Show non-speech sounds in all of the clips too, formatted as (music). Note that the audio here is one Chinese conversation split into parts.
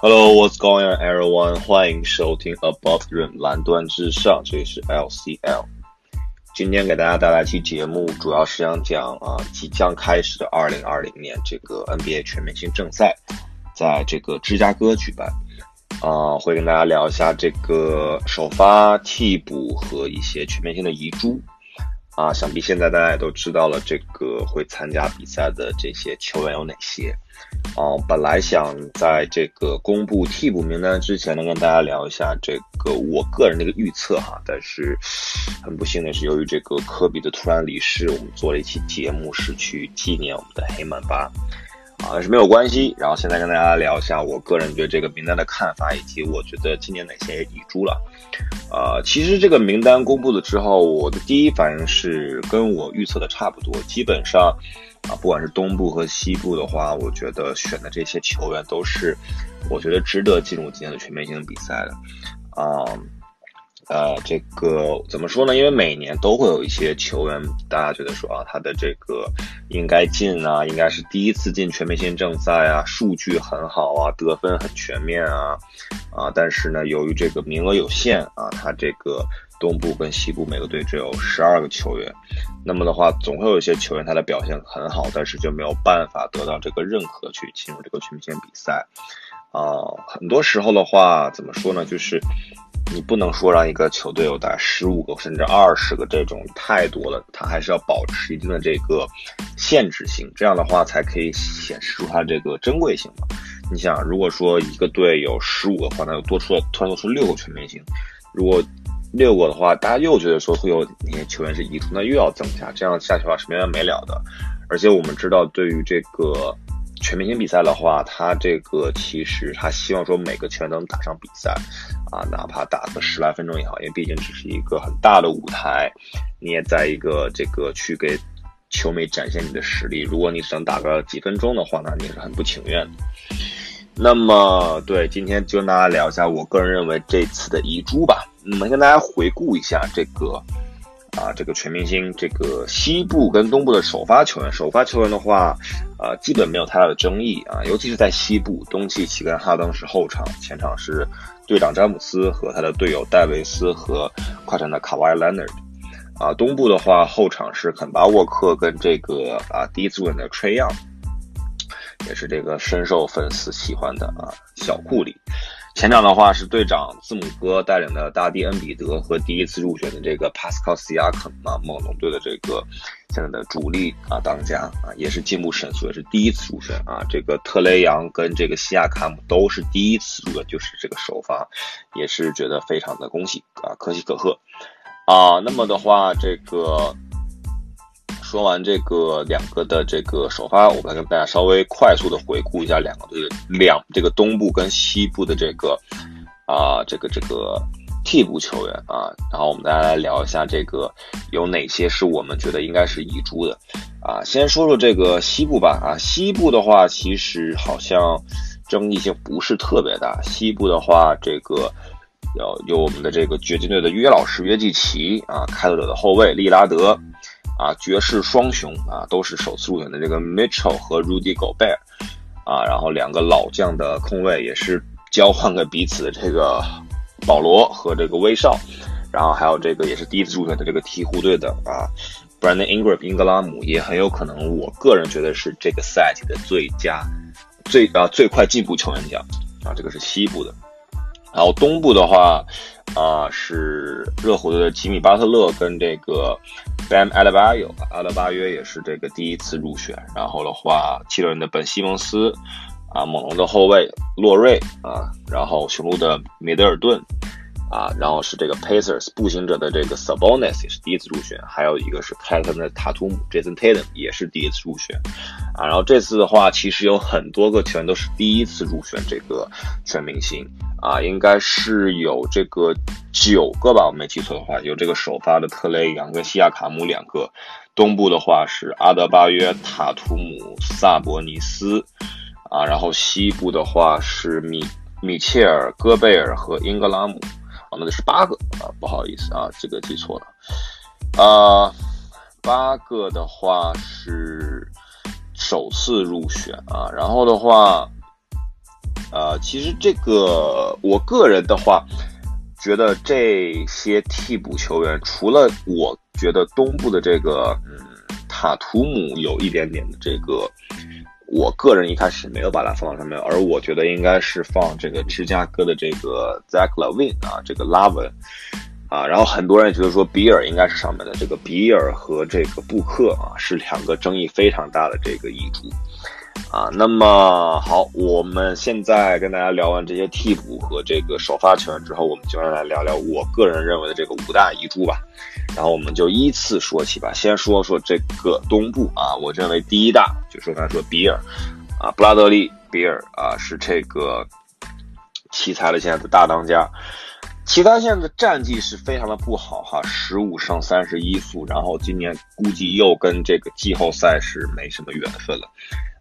Hello, what's going on, everyone? 欢迎收听 Above the Rim 蓝端之上，这里是 LCL。今天给大家带来一期节目，主要是想讲啊，即将开始的2020年这个 NBA 全明星正赛，在这个芝加哥举办。啊，会跟大家聊一下这个首发、替补和一些全明星的遗珠。啊，想必现在大家也都知道了，这个会参加比赛的这些球员有哪些？啊，本来想在这个公布替补名单之前呢，跟大家聊一下这个我个人的一个预测哈，但是很不幸的是，由于这个科比的突然离世，我们做了一期节目是去纪念我们的黑曼巴。啊，但是没有关系。然后现在跟大家聊一下我个人对这个名单的看法，以及我觉得今年哪些遗珠了。呃，其实这个名单公布了之后，我的第一反应是跟我预测的差不多。基本上，啊，不管是东部和西部的话，我觉得选的这些球员都是我觉得值得进入今年的全明星比赛的。啊。呃，这个怎么说呢？因为每年都会有一些球员，大家觉得说啊，他的这个应该进啊，应该是第一次进全明星正赛啊，数据很好啊，得分很全面啊，啊，但是呢，由于这个名额有限啊，他这个东部跟西部每个队只有十二个球员，那么的话，总会有一些球员他的表现很好，但是就没有办法得到这个认可去进入这个全明星比赛啊。很多时候的话，怎么说呢？就是。你不能说让一个球队有打十五个甚至二十个这种太多了，他还是要保持一定的这个限制性，这样的话才可以显示出它这个珍贵性嘛。你想，如果说一个队有十五个话，那又多出了突然多出六个全明星，如果六个的话，大家又觉得说会有那些球员是移出，那又要增加，这样下去的话是没完没了的。而且我们知道，对于这个。全明星比赛的话，他这个其实他希望说每个球员都能打上比赛，啊，哪怕打个十来分钟也好，因为毕竟只是一个很大的舞台，你也在一个这个去给球迷展现你的实力。如果你只能打个几分钟的话，那你是很不情愿的。那么，对，今天就跟大家聊一下我个人认为这次的遗珠吧。我们跟大家回顾一下这个。啊，这个全明星，这个西部跟东部的首发球员，首发球员的话，呃，基本没有太大的争议啊，尤其是在西部，东契奇跟哈登是后场，前场是队长詹姆斯和他的队友戴维斯和快船的卡瓦伊·兰纳德，啊，东部的话，后场是肯巴·沃克跟这个啊第一次轮的 Trey Young，也是这个深受粉丝喜欢的啊小库里。前场的话是队长字母哥带领的大帝恩比德和第一次入选的这个帕斯考斯亚肯啊，猛龙队的这个现在的主力啊当家啊，也是进步神速，也是第一次入选啊。这个特雷杨跟这个西亚卡姆都是第一次入选，就是这个首发，也是觉得非常的恭喜啊，可喜可贺啊。那么的话，这个。说完这个两个的这个首发，我们来跟大家稍微快速的回顾一下两个队两这个东部跟西部的这个啊这个这个替补球员啊，然后我们大家来聊一下这个有哪些是我们觉得应该是遗珠的啊。先说说这个西部吧啊，西部的话其实好像争议性不是特别大。西部的话，这个有有我们的这个掘金队的约老师约基奇啊，开拓者的后卫利拉德。啊，爵士双雄啊，都是首次入选的这个 Mitchell 和 Rudy Gobert，啊，然后两个老将的控卫也是交换个彼此的这个保罗和这个威少，然后还有这个也是第一次入选的这个鹈鹕队的啊，Brandon Ingram 英格拉姆也很有可能，我个人觉得是这个赛季的最佳最啊最快进步球员奖啊，这个是西部的，然后东部的话啊是热火队的吉米巴特勒跟这个。Bam a l a b a y o 阿德巴约也是这个第一次入选。然后的话，七六人的本西蒙斯，啊，猛龙的后卫洛瑞，啊，然后雄鹿的米德尔顿，啊，然后是这个 Pacers 步行者的这个 Sabonis 也是第一次入选。还有一个是开特的塔图姆 Jason Tatum 也是第一次入选。啊，然后这次的话，其实有很多个球员都是第一次入选这个全明星。啊，应该是有这个九个吧，我没记错的话，有这个首发的特雷杨跟西亚卡姆两个。东部的话是阿德巴约、塔图姆、萨博尼斯，啊，然后西部的话是米米切尔、戈贝尔和英格拉姆，啊那就是八个啊，不好意思啊，这个记错了，啊，八个的话是首次入选啊，然后的话。啊，其实这个我个人的话，觉得这些替补球员，除了我觉得东部的这个嗯塔图姆有一点点的这个。我个人一开始没有把它放到上面，而我觉得应该是放这个芝加哥的这个 Zach LaVine 啊，这个拉文啊，然后很多人觉得说比尔应该是上面的，这个比尔和这个布克啊是两个争议非常大的这个遗珠。啊，那么好，我们现在跟大家聊完这些替补和这个首发球员之后，我们就来聊聊我个人认为的这个五大遗珠吧。然后我们就依次说起吧。先说说这个东部啊，我认为第一大就说他说比尔啊，布拉德利比尔啊是这个奇才的现在的大当家。奇才现在的战绩是非常的不好哈，十五胜三十一负，然后今年估计又跟这个季后赛是没什么缘分了。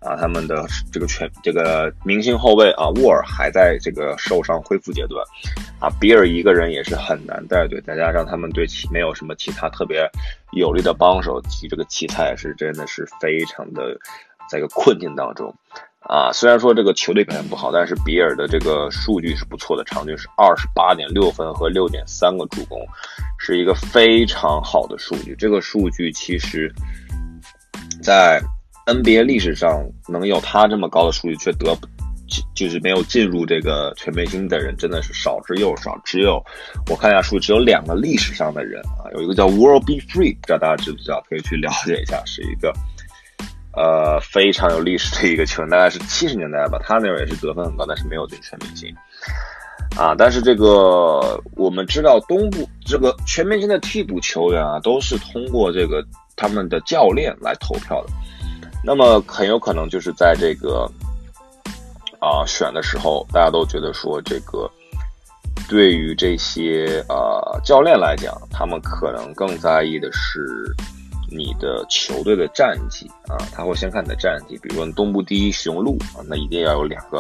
啊，他们的这个全这个明星后卫啊，沃尔还在这个受伤恢复阶段，啊，比尔一个人也是很难带队，再加上他们对其没有什么其他特别有力的帮手，其这个奇才是真的是非常的在一个困境当中，啊，虽然说这个球队表现不好，但是比尔的这个数据是不错的，场均是二十八点六分和六点三个助攻，是一个非常好的数据，这个数据其实，在。NBA 历史上能有他这么高的数据却得就就是没有进入这个全明星的人真的是少之又少。只有我看一下数，只有两个历史上的人啊，有一个叫 World Be Free，不知道大家知不知道，可以去了解一下，是一个呃非常有历史的一个球员，大概是七十年代吧。他那会儿也是得分很高，但是没有进全明星啊。但是这个我们知道，东部这个全明星的替补球员啊，都是通过这个他们的教练来投票的。那么很有可能就是在这个啊选的时候，大家都觉得说这个对于这些呃教练来讲，他们可能更在意的是你的球队的战绩啊，他会先看你的战绩。比如说东部第一雄鹿啊，那一定要有两个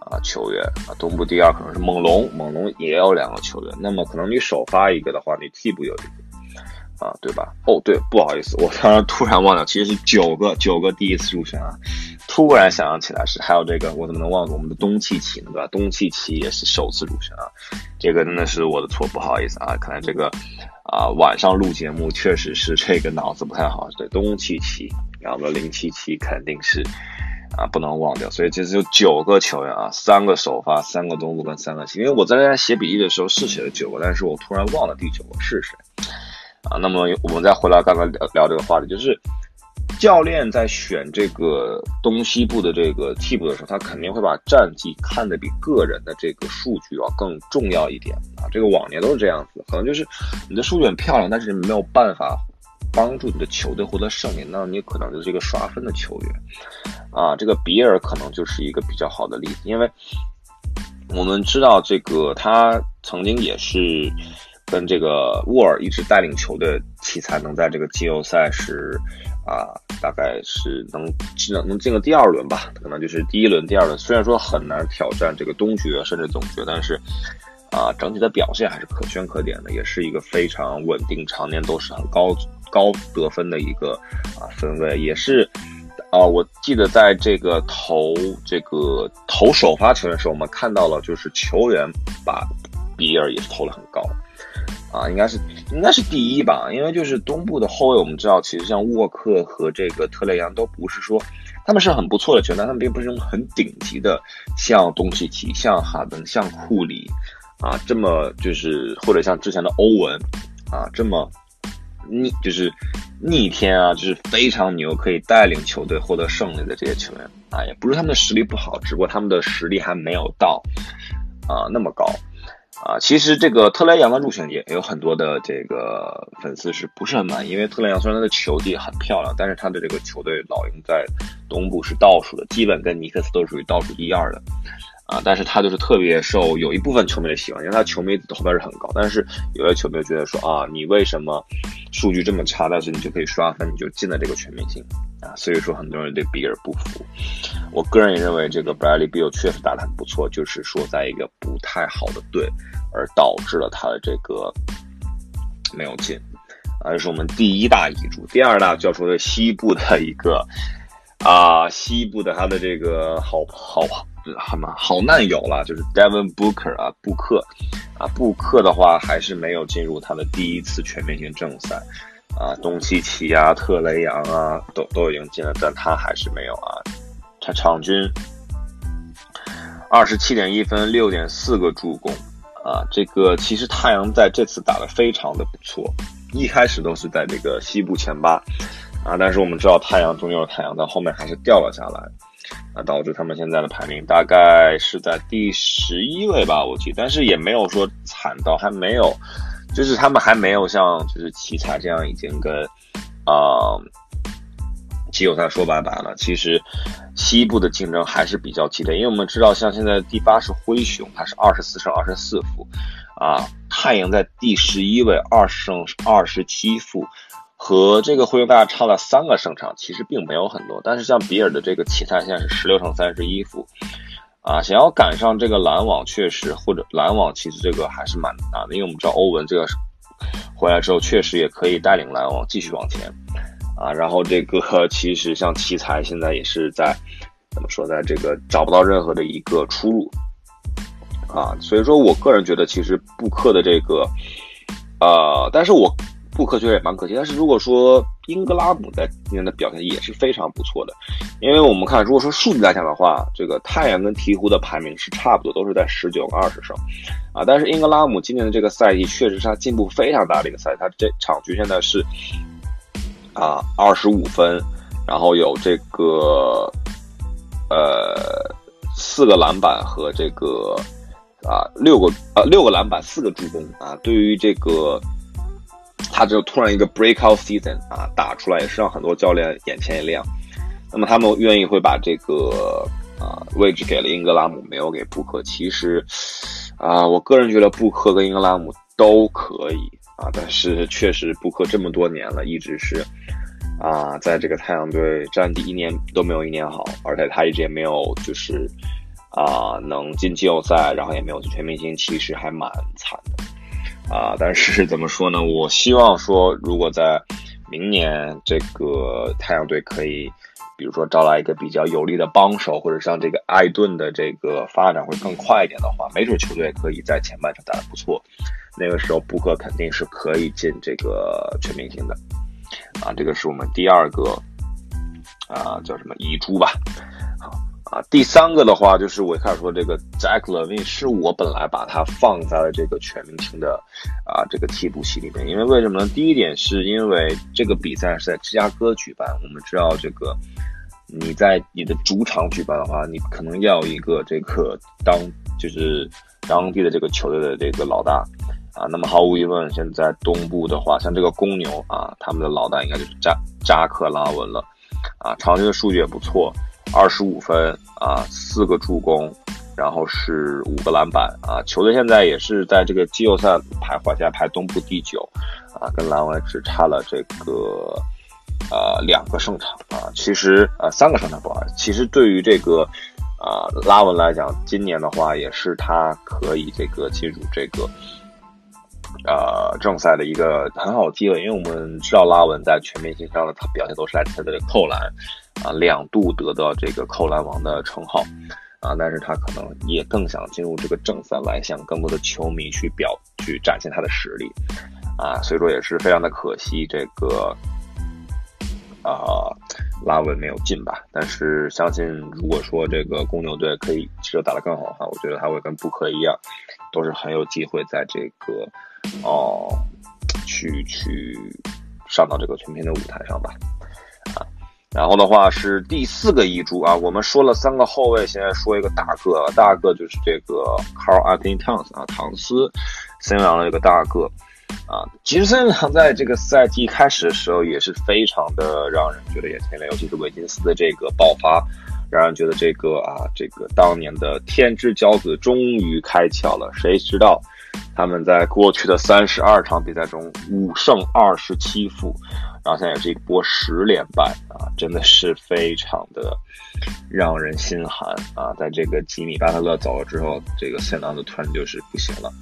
啊球员啊；东部第二可能是猛龙，猛龙也有两个球员。那么可能你首发一个的话，你替补有一个。啊，对吧？哦，对，不好意思，我刚刚突然忘了，其实是九个九个第一次入选啊，突然想起来是还有这个，我怎么能忘了我们的东契奇呢？对吧？东契奇也是首次入选啊，这个真的是我的错，不好意思啊，看来这个啊晚上录节目确实是这个脑子不太好。对，东契奇，然后零七七肯定是啊不能忘掉，所以这次有九个球员啊，三个首发，三个东部跟三个西，因为我在写笔记的时候是写了九个，但是我突然忘了第九个是谁。啊，那么我们再回来刚刚聊聊这个话题，就是教练在选这个东西部的这个替补的时候，他肯定会把战绩看得比个人的这个数据要更重要一点啊。这个往年都是这样子，可能就是你的数据很漂亮，但是没有办法帮助你的球队获得胜利，那你可能就是一个刷分的球员啊。这个比尔可能就是一个比较好的例子，因为我们知道这个他曾经也是。跟这个沃尔一直带领球队，奇才能在这个季后赛是啊，大概是能进能进个第二轮吧，可能就是第一轮、第二轮。虽然说很难挑战这个东决甚至总决，但是啊，整体的表现还是可圈可点的，也是一个非常稳定、常年都是很高高得分的一个啊分位。也是啊，我记得在这个投这个投首发球员时候，我们看到了就是球员把比尔也是投了很高。啊，应该是应该是第一吧，因为就是东部的后卫，我们知道，其实像沃克和这个特雷杨都不是说他们是很不错的球员，但他们并不是那种很顶级的，像东契奇、像哈登、像库里啊这么就是或者像之前的欧文啊这么逆就是逆天啊，就是非常牛，可以带领球队获得胜利的这些球员啊，也不是他们的实力不好，只不过他们的实力还没有到啊那么高。啊，其实这个特莱杨的入选也有很多的这个粉丝是不是很满意？因为特莱杨虽然他的球技很漂亮，但是他的这个球队老鹰在东部是倒数的，基本跟尼克斯都属于倒数第二的。啊，但是他就是特别受有一部分球迷的喜欢，因为他球迷投票是很高。但是有些球迷觉得说啊，你为什么数据这么差，但是你就可以刷分，你就进了这个全明星啊？所以说很多人对比尔不服。我个人也认为这个 Bradley Beal 确实打得很不错，就是说在一个不太好的队，而导致了他的这个没有进。啊，这是我们第一大遗嘱。第二大就要说的西部的一个啊，西部的他的这个好好好嘛，好难有了，就是 Devin Booker 啊，布克啊，布克的话还是没有进入他的第一次全明星正赛啊，东契奇啊，特雷杨啊，都都已经进了，但他还是没有啊，他场均二十七点一分，六点四个助攻啊，这个其实太阳在这次打的非常的不错，一开始都是在这个西部前八啊，但是我们知道太阳终究是太阳，但后面还是掉了下来。啊，导致他们现在的排名大概是在第十一位吧，我记，但是也没有说惨到还没有，就是他们还没有像就是奇才这样已经跟啊季后赛说拜拜了。其实西部的竞争还是比较激烈，因为我们知道，像现在第八是灰熊，它是二十四胜二十四负，啊，太阳在第十一位，二胜二十七负。和这个灰熊大家差了三个胜场，其实并没有很多。但是像比尔的这个奇才现在是十六胜三十一负，啊，想要赶上这个篮网，确实或者篮网其实这个还是蛮难的，因为我们知道欧文这个回来之后，确实也可以带领篮网继续往前，啊，然后这个 (laughs) 其实像奇才现在也是在怎么说，在这个找不到任何的一个出路，啊，所以说我个人觉得其实布克的这个，呃，但是我。布克确实也蛮可惜，但是如果说英格拉姆在今年的表现也是非常不错的，因为我们看，如果说数据来讲的话，这个太阳跟鹈鹕的排名是差不多，都是在十九、二十胜，啊，但是英格拉姆今年的这个赛季确实是他进步非常大的一个赛季，他这场局现在是啊二十五分，然后有这个呃四个篮板和这个啊六个呃六个篮板四个助攻啊，对于这个。他就突然一个 breakout season 啊，打出来也是让很多教练眼前一亮。那么他们愿意会把这个啊位置给了英格拉姆，没有给布克。其实啊，我个人觉得布克跟英格拉姆都可以啊，但是确实布克这么多年了，一直是啊，在这个太阳队战绩一年都没有一年好，而且他一直也没有就是啊能进季后赛，然后也没有全明星，其实还蛮惨的。啊，但是怎么说呢？我希望说，如果在明年这个太阳队可以，比如说招来一个比较有力的帮手，或者像这个艾顿的这个发展会更快一点的话，没准球队可以在前半场打得不错。那个时候布克肯定是可以进这个全明星的。啊，这个是我们第二个啊，叫什么遗珠吧？啊，第三个的话就是我一开始说这个 Jack Levine 是我本来把他放在了这个全明星的啊这个替补席里面，因为为什么呢？第一点是因为这个比赛是在芝加哥举办，我们知道这个你在你的主场举办的话，你可能要一个这个当就是当地的这个球队的这个老大啊。那么毫无疑问，现在东部的话，像这个公牛啊，他们的老大应该就是扎扎克拉文了啊，场均的数据也不错。二十五分啊，四个助攻，然后是五个篮板啊。球队现在也是在这个季后赛徘徊，现在排东部第九啊，跟篮网只差了这个呃两个胜场啊。其实呃三个胜场不好。其实对于这个啊拉文来讲，今年的话也是他可以这个进入这个呃正赛的一个很好的机会，因为我们知道拉文在全明星上的他表现都是来自他的扣篮。啊，两度得到这个扣篮王的称号，啊，但是他可能也更想进入这个正赛，来向更多的球迷去表去展现他的实力，啊，所以说也是非常的可惜，这个啊拉文没有进吧。但是相信如果说这个公牛队可以其实打得更好的话，我觉得他会跟布克一样，都是很有机会在这个哦去去上到这个全屏的舞台上吧。啊然后的话是第四个遗珠啊，我们说了三个后卫，现在说一个大个，大个就是这个 Carl Anthony Towns 啊，唐斯，森林狼的这个大个啊。其实森林狼在这个赛季开始的时候也是非常的让人觉得眼前一亮，尤其是维金斯的这个爆发，让人觉得这个啊，这个当年的天之骄子终于开窍了。谁知道他们在过去的三十二场比赛中五胜二十七负。然后现在也是一波十连败啊，真的是非常的让人心寒啊！在这个吉米巴特勒走了之后，这个森狼的突然就是不行了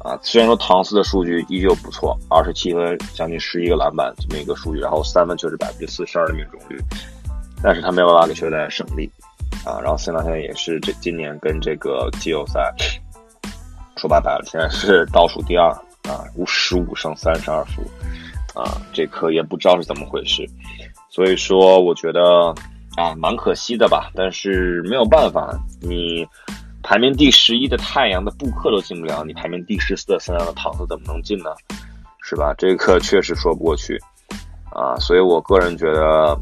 啊。虽然说唐斯的数据依旧不错，二十七分，将近十一个篮板这么一个数据，然后三分球是百分之四十二的命中率，但是他没有办法给球队胜利啊，然后森纳现在也是这今年跟这个季后赛说拜拜了，现在是倒数第二啊，五十五胜三十二负啊，这颗也不知道是怎么回事，所以说我觉得啊蛮可惜的吧，但是没有办法，你排名第十一的太阳的布克都进不了，你排名第十四的太阳的唐斯怎么能进呢？是吧？这个确实说不过去啊，所以我个人觉得，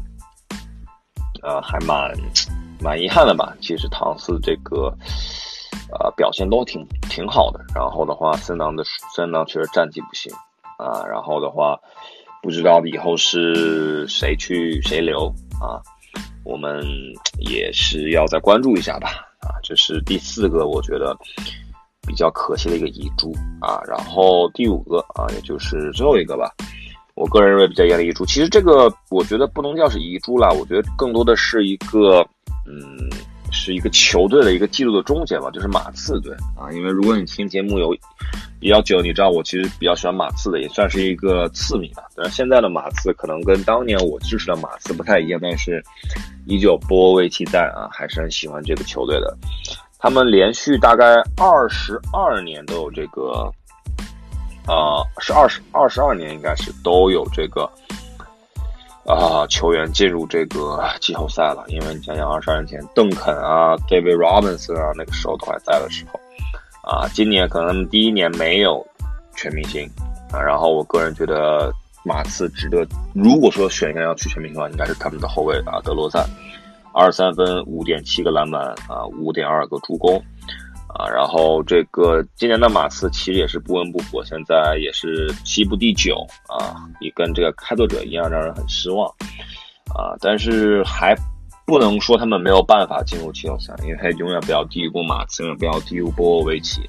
呃，还蛮。蛮遗憾的吧，其实唐斯这个，呃，表现都挺挺好的。然后的话，森狼的森狼确实战绩不行啊。然后的话，不知道以后是谁去谁留啊，我们也是要再关注一下吧。啊，这是第四个我觉得比较可惜的一个遗珠啊。然后第五个啊，也就是最后一个吧。我个人认为比较严的遗珠，其实这个我觉得不能叫是遗珠啦，我觉得更多的是一个。嗯，是一个球队的一个记录的终结吧，就是马刺队啊。因为如果你听节目有比较久，你知道我其实比较喜欢马刺的，也算是一个次迷吧。但是现在的马刺可能跟当年我支持的马刺不太一样，但是依旧波维奇在啊，还是很喜欢这个球队的。他们连续大概二十二年都有这个，呃，是二十二十二年应该是都有这个。啊，球员进入这个季后赛了，因为你想想，二十二年前邓肯啊、David Robinson 啊，那个时候都还在的时候，啊，今年可能他们第一年没有全明星啊，然后我个人觉得马刺值得，如果说选一个要去全明星的话，应该是他们的后卫啊，德罗赞，二十三分、五点七个篮板啊、五点二个助攻。啊，然后这个今年的马刺其实也是不温不火，现在也是西部第九啊，也跟这个开拓者一样，让人很失望啊。但是还不能说他们没有办法进入季后赛，因为他永远不要低估马刺，永远不要低估波波维奇，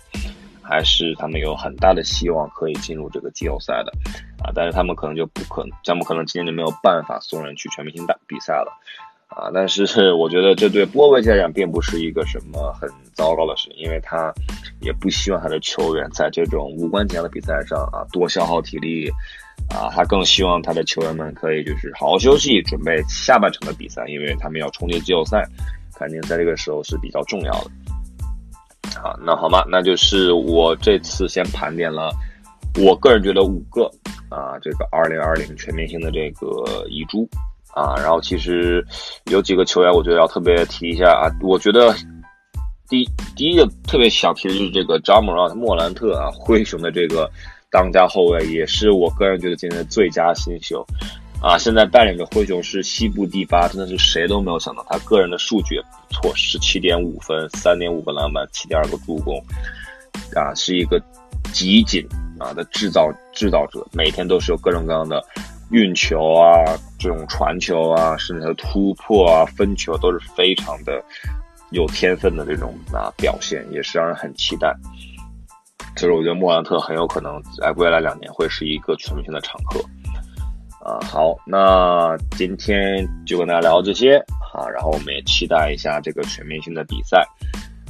还是他们有很大的希望可以进入这个季后赛的啊。但是他们可能就不可能，他们可能今年就没有办法送人去全明星大比赛了。啊，但是 (laughs) 我觉得这对波维奇来讲并不是一个什么很糟糕的事，因为他也不希望他的球员在这种无关紧要的比赛上啊多消耗体力，啊，他更希望他的球员们可以就是好好休息，准备下半场的比赛，因为他们要冲击季后赛，肯定在这个时候是比较重要的。好，那好吧，那就是我这次先盘点了，我个人觉得五个啊，这个二零二零全明星的这个遗珠。啊，然后其实有几个球员，我觉得要特别提一下啊。我觉得第第一个特别想提的就是这个詹姆斯莫兰特啊，灰熊的这个当家后卫，也是我个人觉得今年最佳新秀啊。现在带领着灰熊是西部第八，真的是谁都没有想到，他个人的数据也不错，十七点五分，三点五个篮板，七点二个助攻啊，是一个极紧啊的制造制造者，每天都是有各种各样的。运球啊，这种传球啊，甚至突破啊、分球都是非常的有天分的这种啊表现，也是让人很期待。所以我觉得莫兰特很有可能在未来两年会是一个全明星的常客。啊，好，那今天就跟大家聊这些啊，然后我们也期待一下这个全明星的比赛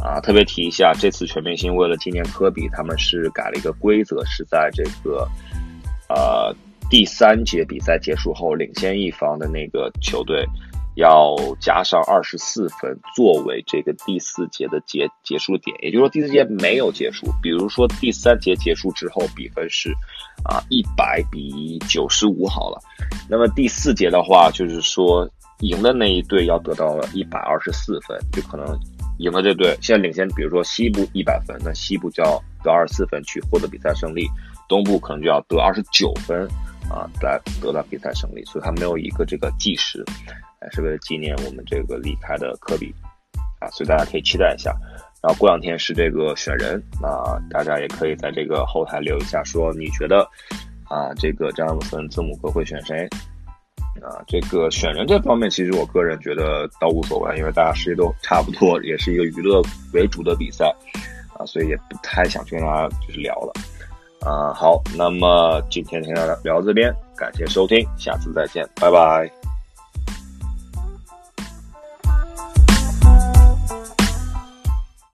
啊。特别提一下，这次全明星为了纪念科比，他们是改了一个规则，是在这个呃。第三节比赛结束后，领先一方的那个球队要加上二十四分作为这个第四节的结结束点，也就是说第四节没有结束。比如说第三节结束之后，比分是啊一百比九十五好了，那么第四节的话，就是说赢的那一队要得到一百二十四分，就可能赢的这队现在领先，比如说西部一百分，那西部就要得二十四分去获得比赛胜利，东部可能就要得二十九分。啊，来得到比赛胜利，所以他没有一个这个计时，还是为了纪念我们这个离开的科比啊，所以大家可以期待一下。然后过两天是这个选人啊，大家也可以在这个后台留一下，说你觉得啊，这个詹姆斯字母哥会选谁啊？这个选人这方面，其实我个人觉得倒无所谓，因为大家实力都差不多，也是一个娱乐为主的比赛啊，所以也不太想去跟大家就是聊了。啊，好，那么今天先聊聊到这边，感谢收听，下次再见，拜拜。